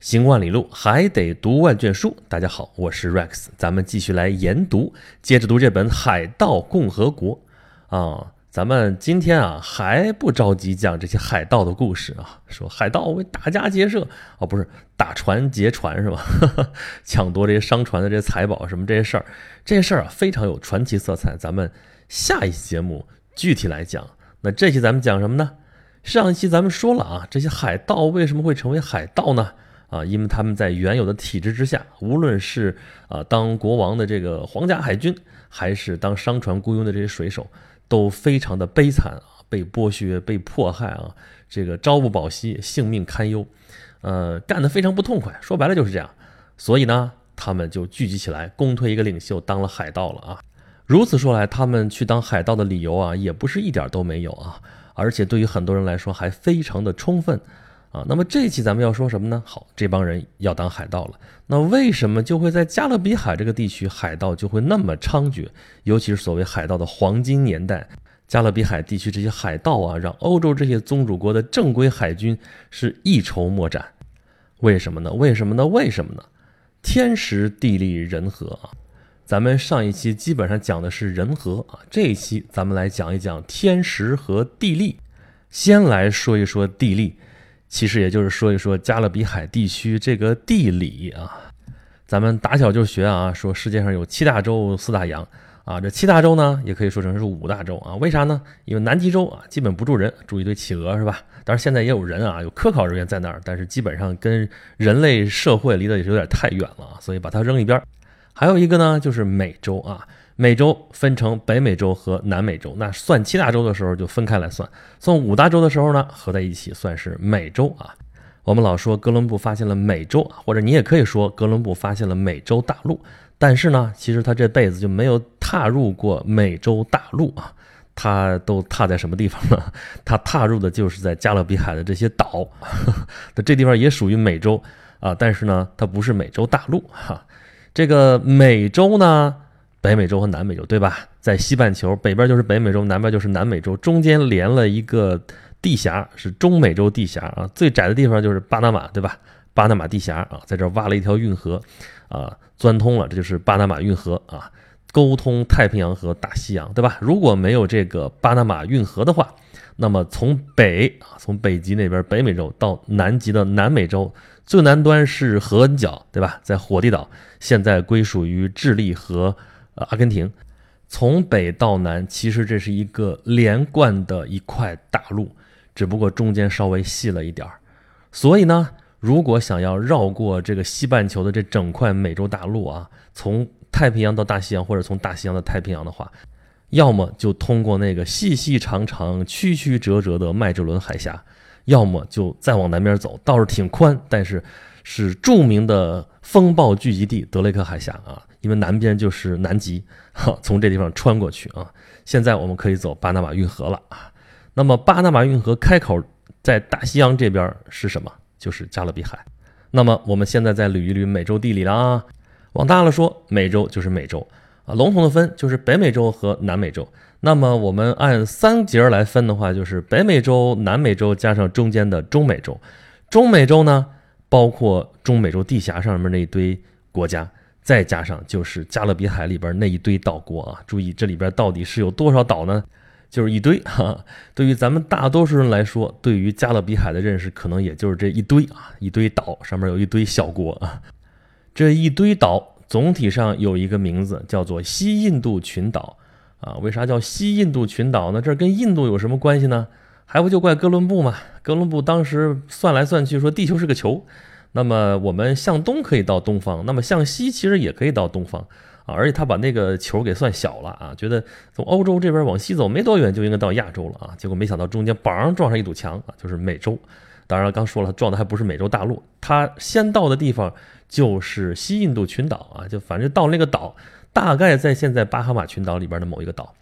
行万里路，还得读万卷书。大家好，我是 Rex，咱们继续来研读，接着读这本《海盗共和国》啊。咱们今天啊还不着急讲这些海盗的故事啊，说海盗为打家劫舍哦，不是打船劫船是吧？抢夺这些商船的这些财宝什么这些事儿，这些事儿啊非常有传奇色彩。咱们下一期节目具体来讲。那这期咱们讲什么呢？上一期咱们说了啊，这些海盗为什么会成为海盗呢？啊，因为他们在原有的体制之下，无论是啊当国王的这个皇家海军，还是当商船雇佣的这些水手，都非常的悲惨啊，被剥削、被迫害啊，这个朝不保夕，性命堪忧，呃，干得非常不痛快。说白了就是这样。所以呢，他们就聚集起来，公推一个领袖当了海盗了啊。如此说来，他们去当海盗的理由啊，也不是一点都没有啊，而且对于很多人来说，还非常的充分。啊，那么这一期咱们要说什么呢？好，这帮人要当海盗了。那为什么就会在加勒比海这个地区，海盗就会那么猖獗？尤其是所谓海盗的黄金年代，加勒比海地区这些海盗啊，让欧洲这些宗主国的正规海军是一筹莫展。为什么呢？为什么呢？为什么呢？天时地利人和啊！咱们上一期基本上讲的是人和啊，这一期咱们来讲一讲天时和地利。先来说一说地利。其实也就是说一说加勒比海地区这个地理啊，咱们打小就学啊，说世界上有七大洲四大洋啊，这七大洲呢也可以说成是五大洲啊，为啥呢？因为南极洲啊基本不住人，住一堆企鹅是吧？当然现在也有人啊，有科考人员在那儿，但是基本上跟人类社会离得也是有点太远了啊，所以把它扔一边。还有一个呢就是美洲啊。美洲分成北美洲和南美洲，那算七大洲的时候就分开来算；算五大洲的时候呢，合在一起算是美洲啊。我们老说哥伦布发现了美洲，或者你也可以说哥伦布发现了美洲大陆，但是呢，其实他这辈子就没有踏入过美洲大陆啊。他都踏在什么地方呢？他踏入的就是在加勒比海的这些岛，那这地方也属于美洲啊，但是呢，它不是美洲大陆哈。这个美洲呢？北美洲和南美洲，对吧？在西半球北边就是北美洲，南边就是南美洲，中间连了一个地峡，是中美洲地峡啊。最窄的地方就是巴拿马，对吧？巴拿马地峡啊，在这挖了一条运河，啊，钻通了，这就是巴拿马运河啊，沟通太平洋和大西洋，对吧？如果没有这个巴拿马运河的话，那么从北啊，从北极那边北美洲到南极的南美洲，最南端是合恩角，对吧？在火地岛，现在归属于智利和。阿根廷，从北到南，其实这是一个连贯的一块大陆，只不过中间稍微细了一点儿。所以呢，如果想要绕过这个西半球的这整块美洲大陆啊，从太平洋到大西洋，或者从大西洋到太平洋的话，要么就通过那个细细长长、曲曲折折的麦哲伦海峡，要么就再往南边走，倒是挺宽，但是是著名的风暴聚集地德雷克海峡啊。因为南边就是南极，哈，从这地方穿过去啊。现在我们可以走巴拿马运河了啊。那么巴拿马运河开口在大西洋这边是什么？就是加勒比海。那么我们现在再捋一捋美洲地理了啊。往大了说，美洲就是美洲啊。笼统的分就是北美洲和南美洲。那么我们按三节来分的话，就是北美洲、南美洲加上中间的中美洲。中美洲呢，包括中美洲地峡上面那一堆国家。再加上就是加勒比海里边那一堆岛国啊，注意这里边到底是有多少岛呢？就是一堆哈。对于咱们大多数人来说，对于加勒比海的认识可能也就是这一堆啊，一堆岛上面有一堆小国啊。这一堆岛总体上有一个名字叫做西印度群岛啊。为啥叫西印度群岛呢？这跟印度有什么关系呢？还不就怪哥伦布嘛？哥伦布当时算来算去说地球是个球。那么我们向东可以到东方，那么向西其实也可以到东方啊，而且他把那个球给算小了啊，觉得从欧洲这边往西走没多远就应该到亚洲了啊，结果没想到中间梆撞上一堵墙啊，就是美洲。当然了，刚说了，撞的还不是美洲大陆，他先到的地方就是西印度群岛啊，就反正到那个岛，大概在现在巴哈马群岛里边的某一个岛。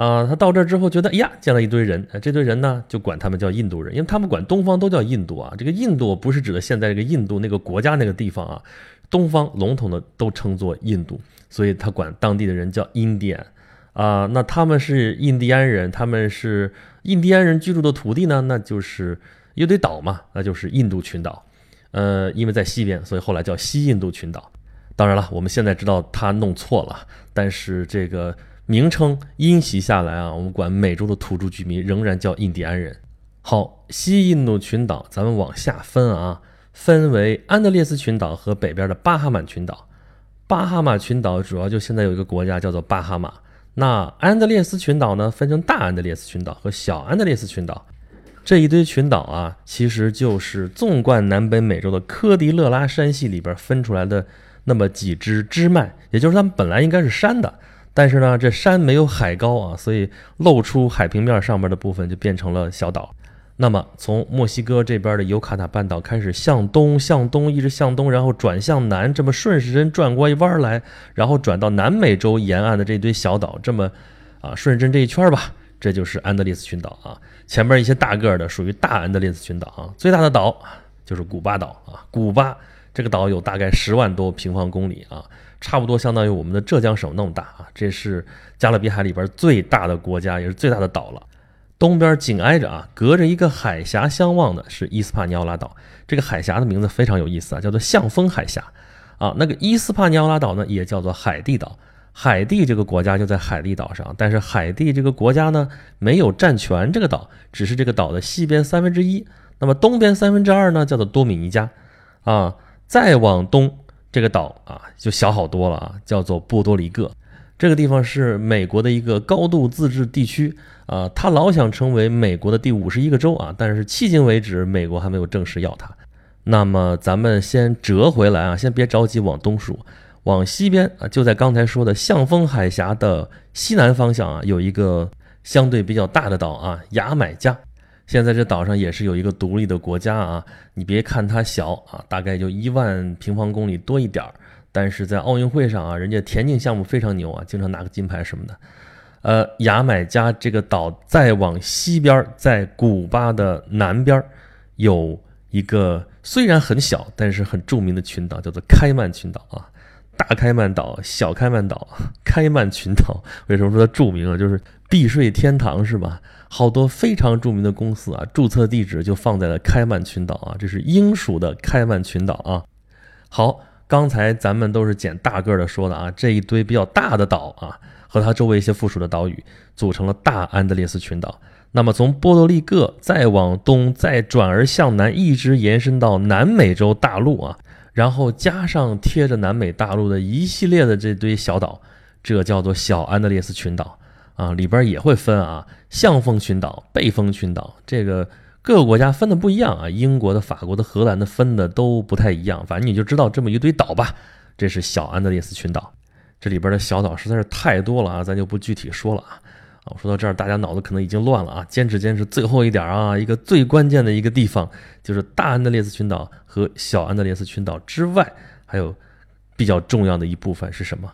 啊，他到这儿之后觉得，哎呀，见了一堆人，这堆人呢就管他们叫印度人，因为他们管东方都叫印度啊。这个印度不是指的现在这个印度那个国家那个地方啊，东方笼统的都称作印度，所以他管当地的人叫印第安啊。那他们是印第安人，他们是印第安人居住的土地呢，那就是一堆岛嘛，那就是印度群岛呃，因为在西边，所以后来叫西印度群岛。当然了，我们现在知道他弄错了，但是这个名称因袭下来啊，我们管美洲的土著居民仍然叫印第安人。好，西印度群岛，咱们往下分啊，分为安德烈斯群岛和北边的巴哈马群岛。巴哈马群岛主要就现在有一个国家叫做巴哈马。那安德烈斯群岛呢，分成大安德烈斯群岛和小安德烈斯群岛。这一堆群岛啊，其实就是纵贯南北美洲的科迪勒拉山系里边分出来的那么几支支脉，也就是它们本来应该是山的，但是呢，这山没有海高啊，所以露出海平面上面的部分就变成了小岛。那么从墨西哥这边的尤卡塔半岛开始向东，向东一直向东，然后转向南，这么顺时针转过一弯来，然后转到南美洲沿岸的这一堆小岛，这么啊顺时针这一圈吧。这就是安德烈斯群岛啊，前面一些大个的属于大安德烈斯群岛啊，最大的岛就是古巴岛啊，古巴这个岛有大概十万多平方公里啊，差不多相当于我们的浙江省那么大啊，这是加勒比海里边最大的国家，也是最大的岛了。东边紧挨着啊，隔着一个海峡相望的是伊斯帕尼奥拉岛，这个海峡的名字非常有意思啊，叫做象峰海峡啊。那个伊斯帕尼奥拉岛呢，也叫做海地岛。海地这个国家就在海地岛上，但是海地这个国家呢没有占全这个岛，只是这个岛的西边三分之一。那么东边三分之二呢叫做多米尼加，啊，再往东这个岛啊就小好多了啊，叫做波多黎各。这个地方是美国的一个高度自治地区啊，他老想成为美国的第五十一个州啊，但是迄今为止美国还没有正式要它。那么咱们先折回来啊，先别着急往东数。往西边啊，就在刚才说的象峰海峡的西南方向啊，有一个相对比较大的岛啊，牙买加。现在这岛上也是有一个独立的国家啊。你别看它小啊，大概就一万平方公里多一点儿，但是在奥运会上啊，人家田径项目非常牛啊，经常拿个金牌什么的。呃，牙买加这个岛再往西边，在古巴的南边，有一个虽然很小，但是很著名的群岛，叫做开曼群岛啊。大开曼岛、小开曼岛、开曼群岛，为什么说它著名啊？就是避税天堂是吧？好多非常著名的公司啊，注册地址就放在了开曼群岛啊。这是英属的开曼群岛啊。好，刚才咱们都是捡大个的说的啊，这一堆比较大的岛啊，和它周围一些附属的岛屿，组成了大安德烈斯群岛。那么从波多黎各再往东，再转而向南，一直延伸到南美洲大陆啊。然后加上贴着南美大陆的一系列的这堆小岛，这叫做小安德烈斯群岛啊，里边也会分啊，象峰群岛、背风群岛，这个各个国家分的不一样啊，英国的、法国的、荷兰的分的都不太一样，反正你就知道这么一堆岛吧，这是小安德烈斯群岛，这里边的小岛实在是太多了啊，咱就不具体说了啊。啊，说到这儿，大家脑子可能已经乱了啊！坚持坚持，最后一点啊，一个最关键的一个地方，就是大安德烈斯群岛和小安德烈斯群岛之外，还有比较重要的一部分是什么？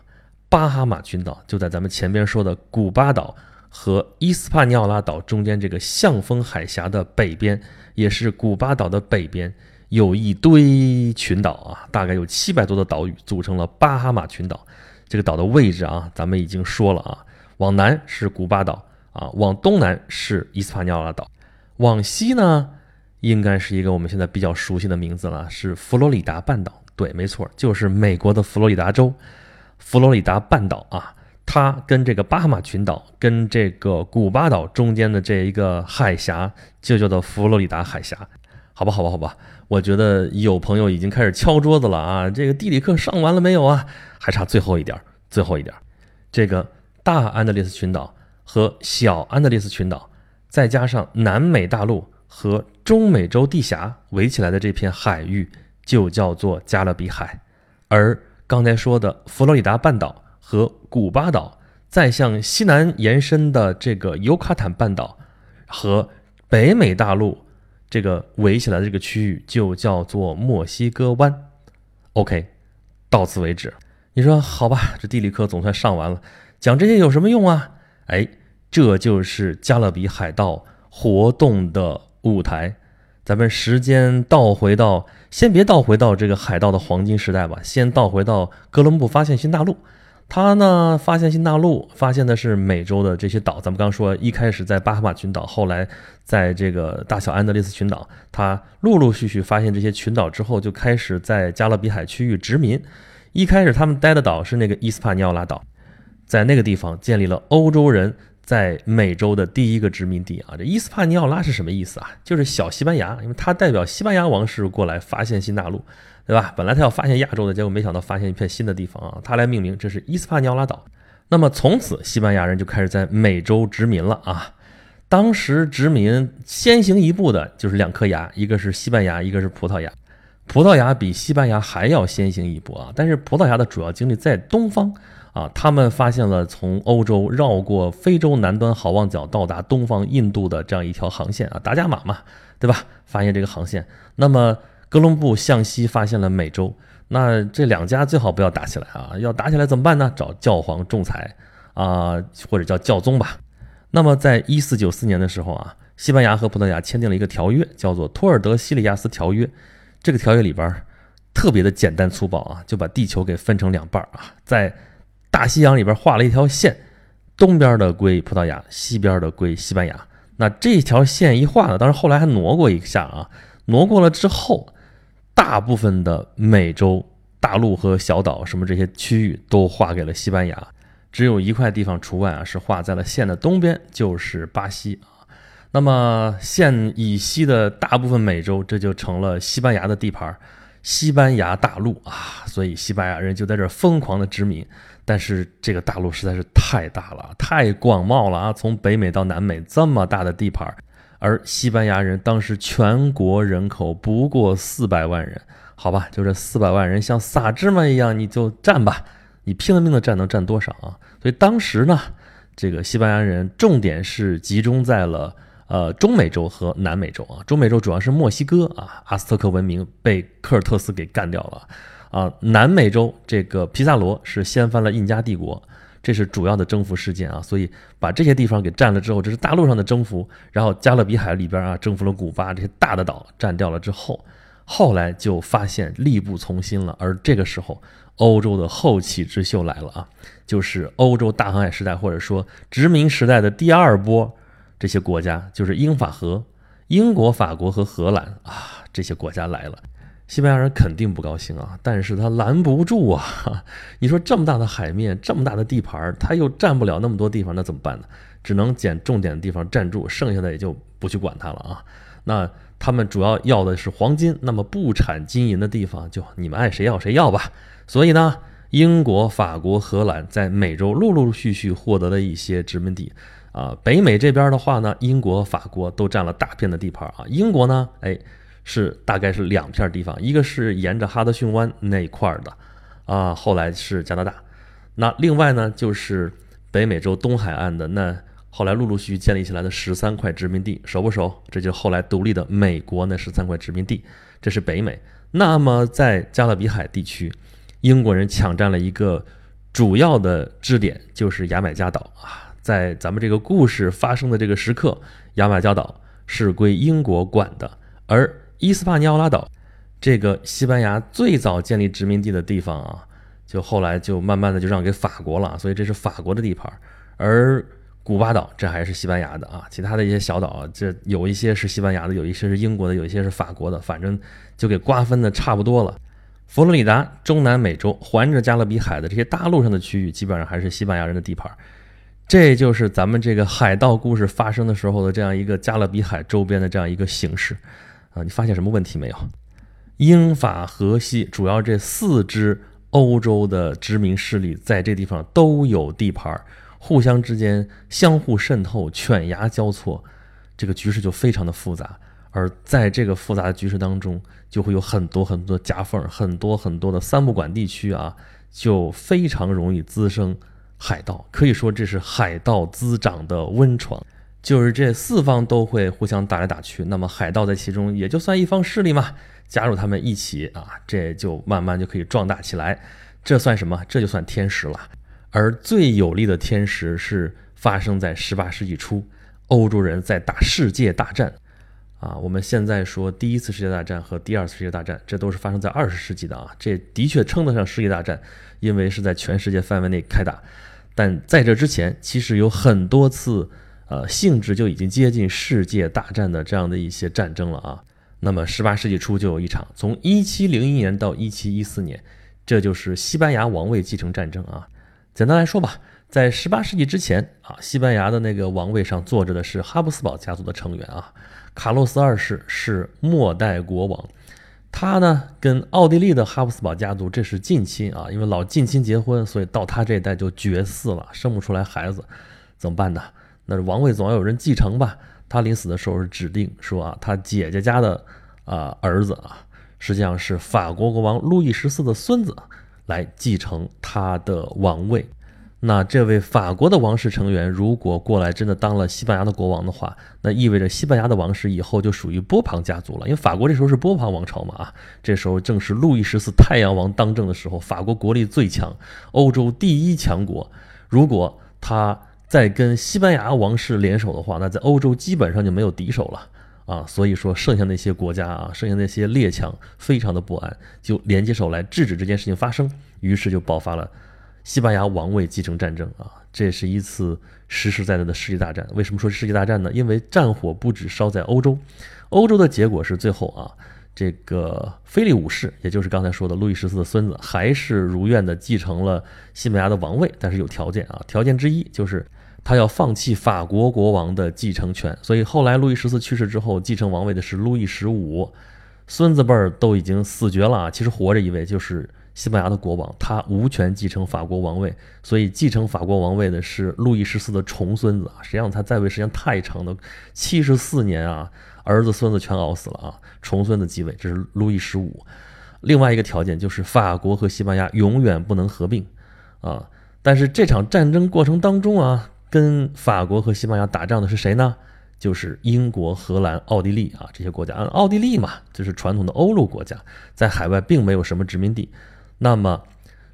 巴哈马群岛就在咱们前边说的古巴岛和伊斯帕尼奥拉岛中间这个象峰海峡的北边，也是古巴岛的北边，有一堆群岛啊，大概有七百多的岛屿组成了巴哈马群岛。这个岛的位置啊，咱们已经说了啊。往南是古巴岛啊，往东南是伊斯帕尼奥拉岛，往西呢，应该是一个我们现在比较熟悉的名字了，是佛罗里达半岛。对，没错，就是美国的佛罗里达州，佛罗里达半岛啊，它跟这个巴哈马群岛跟这个古巴岛中间的这一个海峡就叫做佛罗里达海峡。好吧，好吧，好吧，我觉得有朋友已经开始敲桌子了啊，这个地理课上完了没有啊？还差最后一点，最后一点，这个。大安德烈斯群岛和小安德烈斯群岛，再加上南美大陆和中美洲地峡围起来的这片海域，就叫做加勒比海。而刚才说的佛罗里达半岛和古巴岛，再向西南延伸的这个尤卡坦半岛和北美大陆这个围起来的这个区域，就叫做墨西哥湾。OK，到此为止。你说好吧？这地理课总算上完了。讲这些有什么用啊？哎，这就是加勒比海盗活动的舞台。咱们时间倒回到，先别倒回到这个海盗的黄金时代吧，先倒回到哥伦布发现新大陆。他呢发现新大陆，发现的是美洲的这些岛。咱们刚说，一开始在巴哈马群岛，后来在这个大小安德烈斯群岛，他陆陆续续发现这些群岛之后，就开始在加勒比海区域殖民。一开始他们待的岛是那个伊斯帕尼奥拉岛，在那个地方建立了欧洲人在美洲的第一个殖民地啊。这伊斯帕尼奥拉是什么意思啊？就是小西班牙，因为它代表西班牙王室过来发现新大陆。对吧？本来他要发现亚洲的，结果没想到发现一片新的地方啊！他来命名，这是伊斯帕尼奥拉岛。那么从此，西班牙人就开始在美洲殖民了啊！当时殖民先行一步的就是两颗牙，一个是西班牙，一个是葡萄牙。葡萄牙比西班牙还要先行一步啊！但是葡萄牙的主要精力在东方啊，他们发现了从欧洲绕过非洲南端好望角到达东方印度的这样一条航线啊，达伽马嘛，对吧？发现这个航线，那么。哥伦布向西发现了美洲，那这两家最好不要打起来啊！要打起来怎么办呢？找教皇仲裁啊，或者叫教宗吧。那么在一四九四年的时候啊，西班牙和葡萄牙签订了一个条约，叫做《托尔德西里亚斯条约》。这个条约里边特别的简单粗暴啊，就把地球给分成两半啊，在大西洋里边画了一条线，东边的归葡萄牙，西边的归西班牙。那这条线一画呢，当然后来还挪过一下啊，挪过了之后。大部分的美洲大陆和小岛，什么这些区域都划给了西班牙，只有一块地方除外啊，是划在了线的东边，就是巴西啊。那么线以西的大部分美洲，这就成了西班牙的地盘，西班牙大陆啊。所以西班牙人就在这疯狂的殖民，但是这个大陆实在是太大了，太广袤了啊，从北美到南美这么大的地盘。而西班牙人当时全国人口不过四百万人，好吧，就这四百万人像撒芝麻一样，你就占吧，你拼了命的占，能占多少啊？所以当时呢，这个西班牙人重点是集中在了呃中美洲和南美洲啊。中美洲主要是墨西哥啊，阿斯特克文明被科尔特斯给干掉了啊。南美洲这个皮萨罗是掀翻了印加帝国。这是主要的征服事件啊，所以把这些地方给占了之后，这是大陆上的征服。然后加勒比海里边啊，征服了古巴这些大的岛，占掉了之后，后来就发现力不从心了。而这个时候，欧洲的后起之秀来了啊，就是欧洲大航海时代或者说殖民时代的第二波这些国家，就是英法荷、英国、法国和荷兰啊，这些国家来了。西班牙人肯定不高兴啊，但是他拦不住啊！你说这么大的海面，这么大的地盘，他又占不了那么多地方，那怎么办呢？只能捡重点的地方占住，剩下的也就不去管它了啊。那他们主要要的是黄金，那么不产金银的地方，就你们爱谁要谁要吧。所以呢，英国、法国、荷兰在美洲陆陆续续获得了一些殖民地啊。北美这边的话呢，英国、法国都占了大片的地盘啊。英国呢，哎。是大概是两片地方，一个是沿着哈德逊湾那一块的，啊，后来是加拿大。那另外呢，就是北美洲东海岸的，那后来陆陆续续建立起来的十三块殖民地，熟不熟？这就后来独立的美国那十三块殖民地，这是北美。那么在加勒比海地区，英国人抢占了一个主要的支点，就是牙买加岛啊。在咱们这个故事发生的这个时刻，牙买加岛是归英国管的，而伊斯帕尼奥拉岛，这个西班牙最早建立殖民地的地方啊，就后来就慢慢的就让给法国了，所以这是法国的地盘。而古巴岛这还是西班牙的啊，其他的一些小岛，这有一些是西班牙的，有一些是英国的，有一些是法国的，反正就给瓜分的差不多了。佛罗里达、中南美洲环着加勒比海的这些大陆上的区域，基本上还是西班牙人的地盘。这就是咱们这个海盗故事发生的时候的这样一个加勒比海周边的这样一个形式。啊，你发现什么问题没有？英法荷西主要这四支欧洲的殖民势力在这地方都有地盘，互相之间相互渗透，犬牙交错，这个局势就非常的复杂。而在这个复杂的局势当中，就会有很多很多夹缝，很多很多的三不管地区啊，就非常容易滋生海盗。可以说，这是海盗滋长的温床。就是这四方都会互相打来打去，那么海盗在其中也就算一方势力嘛，加入他们一起啊，这就慢慢就可以壮大起来。这算什么？这就算天时了。而最有力的天时是发生在十八世纪初，欧洲人在打世界大战。啊，我们现在说第一次世界大战和第二次世界大战，这都是发生在二十世纪的啊，这的确称得上世界大战，因为是在全世界范围内开打。但在这之前，其实有很多次，呃，性质就已经接近世界大战的这样的一些战争了啊。那么十八世纪初就有一场，从一七零一年到一七一四年，这就是西班牙王位继承战争啊。简单来说吧。在十八世纪之前啊，西班牙的那个王位上坐着的是哈布斯堡家族的成员啊。卡洛斯二世是末代国王，他呢跟奥地利的哈布斯堡家族这是近亲啊，因为老近亲结婚，所以到他这一代就绝嗣了，生不出来孩子，怎么办呢？那王位总要有人继承吧。他临死的时候是指定说啊，他姐姐家的啊儿子啊，实际上是法国国王路易十四的孙子来继承他的王位。那这位法国的王室成员如果过来真的当了西班牙的国王的话，那意味着西班牙的王室以后就属于波旁家族了。因为法国这时候是波旁王朝嘛啊，这时候正是路易十四太阳王当政的时候，法国国力最强，欧洲第一强国。如果他再跟西班牙王室联手的话，那在欧洲基本上就没有敌手了啊。所以说，剩下那些国家啊，剩下那些列强非常的不安，就联起手来制止这件事情发生，于是就爆发了。西班牙王位继承战争啊，这是一次实实在在的世界大战。为什么说世界大战呢？因为战火不止烧在欧洲，欧洲的结果是最后啊，这个菲利五世，也就是刚才说的路易十四的孙子，还是如愿的继承了西班牙的王位，但是有条件啊。条件之一就是他要放弃法国国王的继承权。所以后来路易十四去世之后，继承王位的是路易十五，孙子辈儿都已经死绝了啊。其实活着一位就是。西班牙的国王，他无权继承法国王位，所以继承法国王位的是路易十四的重孙子啊。实际上他在位时间太长了，七十四年啊，儿子孙子全熬死了啊。重孙子继位，这是路易十五。另外一个条件就是法国和西班牙永远不能合并啊。但是这场战争过程当中啊，跟法国和西班牙打仗的是谁呢？就是英国、荷兰、奥地利啊这些国家。奥地利嘛，就是传统的欧陆国家，在海外并没有什么殖民地。那么，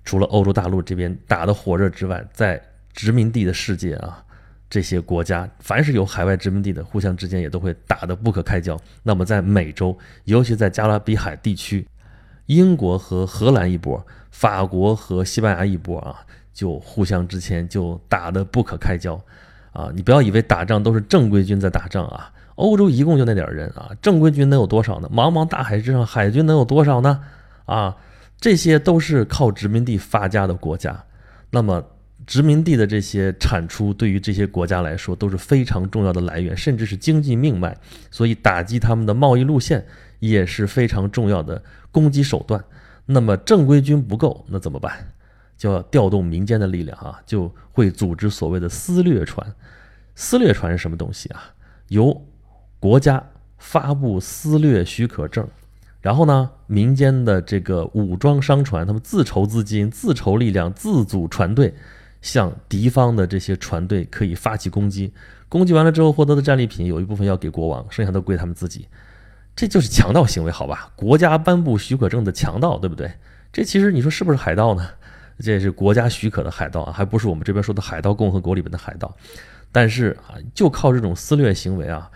除了欧洲大陆这边打得火热之外，在殖民地的世界啊，这些国家凡是有海外殖民地的，互相之间也都会打得不可开交。那么在美洲，尤其在加勒比海地区，英国和荷兰一波，法国和西班牙一波啊，就互相之间就打得不可开交啊！你不要以为打仗都是正规军在打仗啊，欧洲一共就那点人啊，正规军能有多少呢？茫茫大海之上，海军能有多少呢？啊！这些都是靠殖民地发家的国家，那么殖民地的这些产出对于这些国家来说都是非常重要的来源，甚至是经济命脉。所以打击他们的贸易路线也是非常重要的攻击手段。那么正规军不够，那怎么办？就要调动民间的力量啊，就会组织所谓的私掠船。私掠船是什么东西啊？由国家发布私掠许可证。然后呢，民间的这个武装商船，他们自筹资金、自筹力量、自组船队，向敌方的这些船队可以发起攻击。攻击完了之后获得的战利品，有一部分要给国王，剩下的归他们自己。这就是强盗行为，好吧？国家颁布许可证的强盗，对不对？这其实你说是不是海盗呢？这也是国家许可的海盗啊，还不是我们这边说的海盗共和国里边的海盗。但是啊，就靠这种私掠行为啊。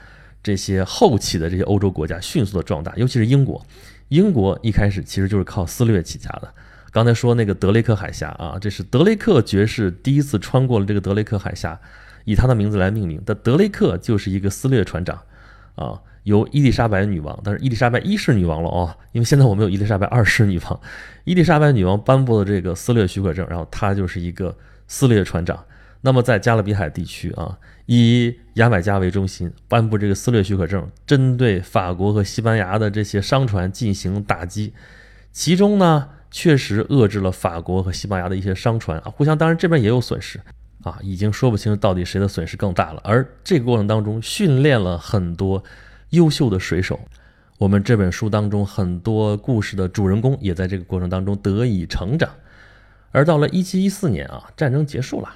这些后起的这些欧洲国家迅速的壮大，尤其是英国。英国一开始其实就是靠私掠起家的。刚才说那个德雷克海峡啊，这是德雷克爵士第一次穿过了这个德雷克海峡，以他的名字来命名的。德雷克就是一个私掠船长啊，由伊丽莎白女王，但是伊丽莎白一世女王了哦，因为现在我们有伊丽莎白二世女王。伊丽莎白女王颁布了这个私掠许可证，然后她就是一个私掠船长。那么在加勒比海地区啊，以牙买加为中心颁布这个私掠许可证，针对法国和西班牙的这些商船进行打击，其中呢确实遏制了法国和西班牙的一些商船啊，互相当然这边也有损失啊，已经说不清到底谁的损失更大了。而这个过程当中训练了很多优秀的水手，我们这本书当中很多故事的主人公也在这个过程当中得以成长。而到了一七一四年啊，战争结束了。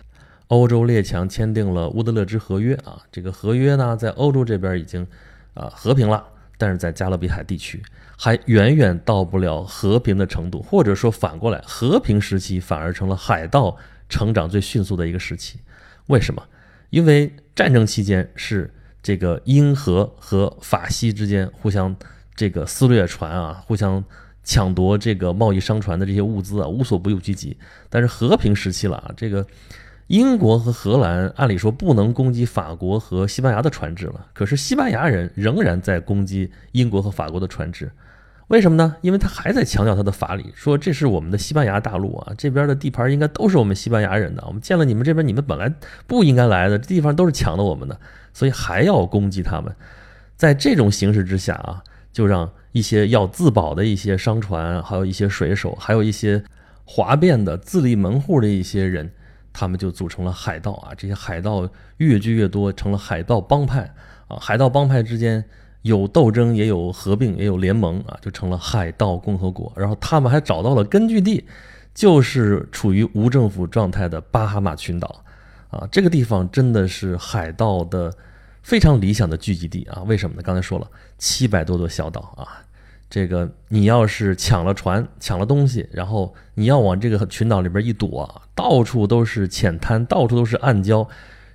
欧洲列强签订了乌德勒支合约啊，这个合约呢，在欧洲这边已经啊和平了，但是在加勒比海地区还远远到不了和平的程度，或者说反过来，和平时期反而成了海盗成长最迅速的一个时期。为什么？因为战争期间是这个英荷和法西之间互相这个撕掠船啊，互相抢夺这个贸易商船的这些物资啊，无所不用其极。但是和平时期了啊，这个英国和荷兰按理说不能攻击法国和西班牙的船只了，可是西班牙人仍然在攻击英国和法国的船只。为什么呢？因为他还在强调他的法理，说这是我们的西班牙大陆啊，这边的地盘应该都是我们西班牙人的。我们见了你们这边，你们本来不应该来的，地方都是抢的我们的，所以还要攻击他们。在这种形势之下啊，就让一些要自保的一些商船，还有一些水手，还有一些哗变的自立门户的一些人，他们就组成了海盗啊。这些海盗越聚越多，成了海盗帮派啊。海盗帮派之间。有斗争，也有合并，也有联盟啊，就成了海盗共和国。然后他们还找到了根据地，就是处于无政府状态的巴哈马群岛啊。这个地方真的是海盗的非常理想的聚集地啊。为什么呢？刚才说了，七百多座小岛啊。这个你要是抢了船，抢了东西，然后你要往这个群岛里边一躲，到处都是浅滩，到处都是暗礁。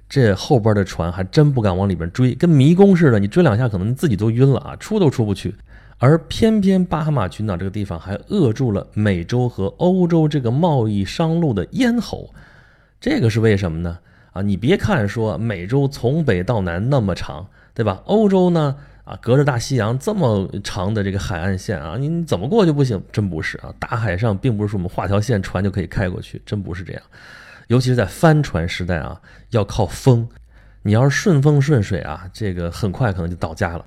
这后边的船还真不敢往里边追，跟迷宫似的，你追两下可能你自己都晕了啊，出都出不去。而偏偏巴哈马群岛这个地方还扼住了美洲和欧洲这个贸易商路的咽喉，这个是为什么呢？啊，你别看说美洲从北到南那么长，对吧？欧洲呢，啊，隔着大西洋这么长的这个海岸线啊，你怎么过就不行？真不是啊，大海上并不是说我们画条线船就可以开过去，真不是这样。尤其是在帆船时代啊，要靠风。你要是顺风顺水啊，这个很快可能就到家了。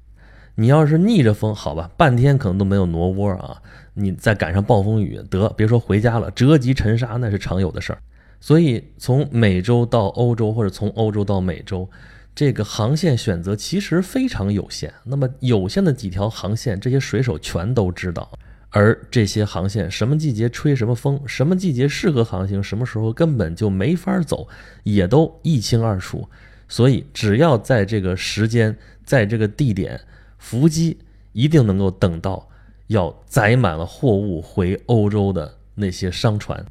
你要是逆着风，好吧，半天可能都没有挪窝啊。你再赶上暴风雨，得别说回家了，折戟沉沙那是常有的事儿。所以从美洲到欧洲，或者从欧洲到美洲，这个航线选择其实非常有限。那么有限的几条航线，这些水手全都知道。而这些航线什么季节吹什么风，什么季节适合航行，什么时候根本就没法走，也都一清二楚。所以只要在这个时间，在这个地点，伏击一定能够等到要载满了货物回欧洲的那些商船。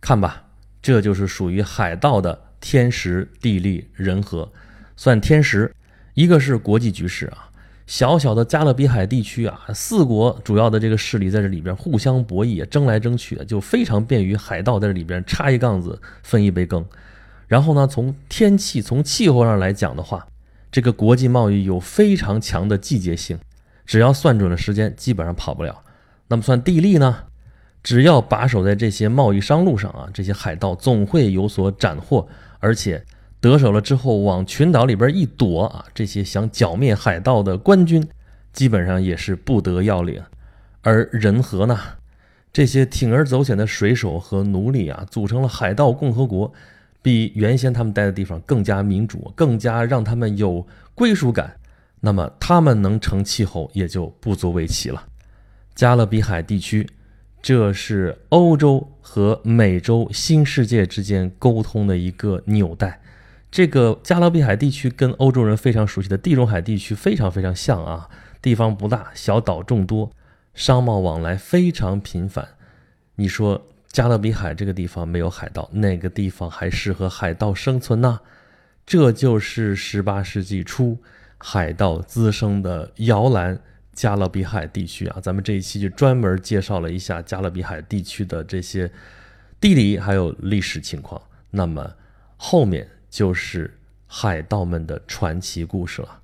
看吧，这就是属于海盗的天时地利人和。算天时，一个是国际局势啊。小小的加勒比海地区啊，四国主要的这个势力在这里边互相博弈，争来争去，就非常便于海盗在这里边插一杠子分一杯羹。然后呢，从天气、从气候上来讲的话，这个国际贸易有非常强的季节性，只要算准了时间，基本上跑不了。那么算地利呢？只要把守在这些贸易商路上啊，这些海盗总会有所斩获，而且。得手了之后，往群岛里边一躲啊，这些想剿灭海盗的官军，基本上也是不得要领。而人和呢，这些铤而走险的水手和奴隶啊，组成了海盗共和国，比原先他们待的地方更加民主，更加让他们有归属感。那么他们能成气候，也就不足为奇了。加勒比海地区，这是欧洲和美洲新世界之间沟通的一个纽带。这个加勒比海地区跟欧洲人非常熟悉的地中海地区非常非常像啊，地方不大，小岛众多，商贸往来非常频繁。你说加勒比海这个地方没有海盗，哪个地方还适合海盗生存呢？这就是十八世纪初海盗滋生的摇篮——加勒比海地区啊。咱们这一期就专门介绍了一下加勒比海地区的这些地理还有历史情况。那么后面。就是海盗们的传奇故事了。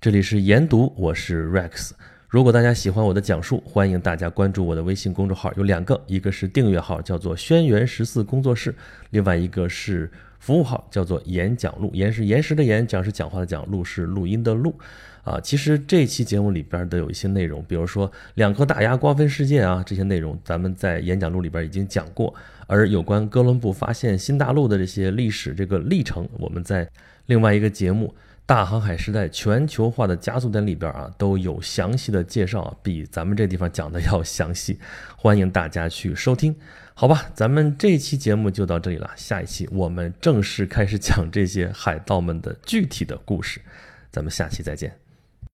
这里是研读，我是 Rex。如果大家喜欢我的讲述，欢迎大家关注我的微信公众号，有两个，一个是订阅号，叫做“轩辕十四工作室”，另外一个是服务号，叫做“演讲录”。言是岩石的言，讲是讲话的讲，录是录音的录。啊，其实这期节目里边的有一些内容，比如说两颗大牙瓜分世界啊，这些内容咱们在演讲录里边已经讲过。而有关哥伦布发现新大陆的这些历史这个历程，我们在另外一个节目《大航海时代全球化的加速点》里边啊都有详细的介绍，比咱们这地方讲的要详细，欢迎大家去收听。好吧，咱们这一期节目就到这里了，下一期我们正式开始讲这些海盗们的具体的故事，咱们下期再见。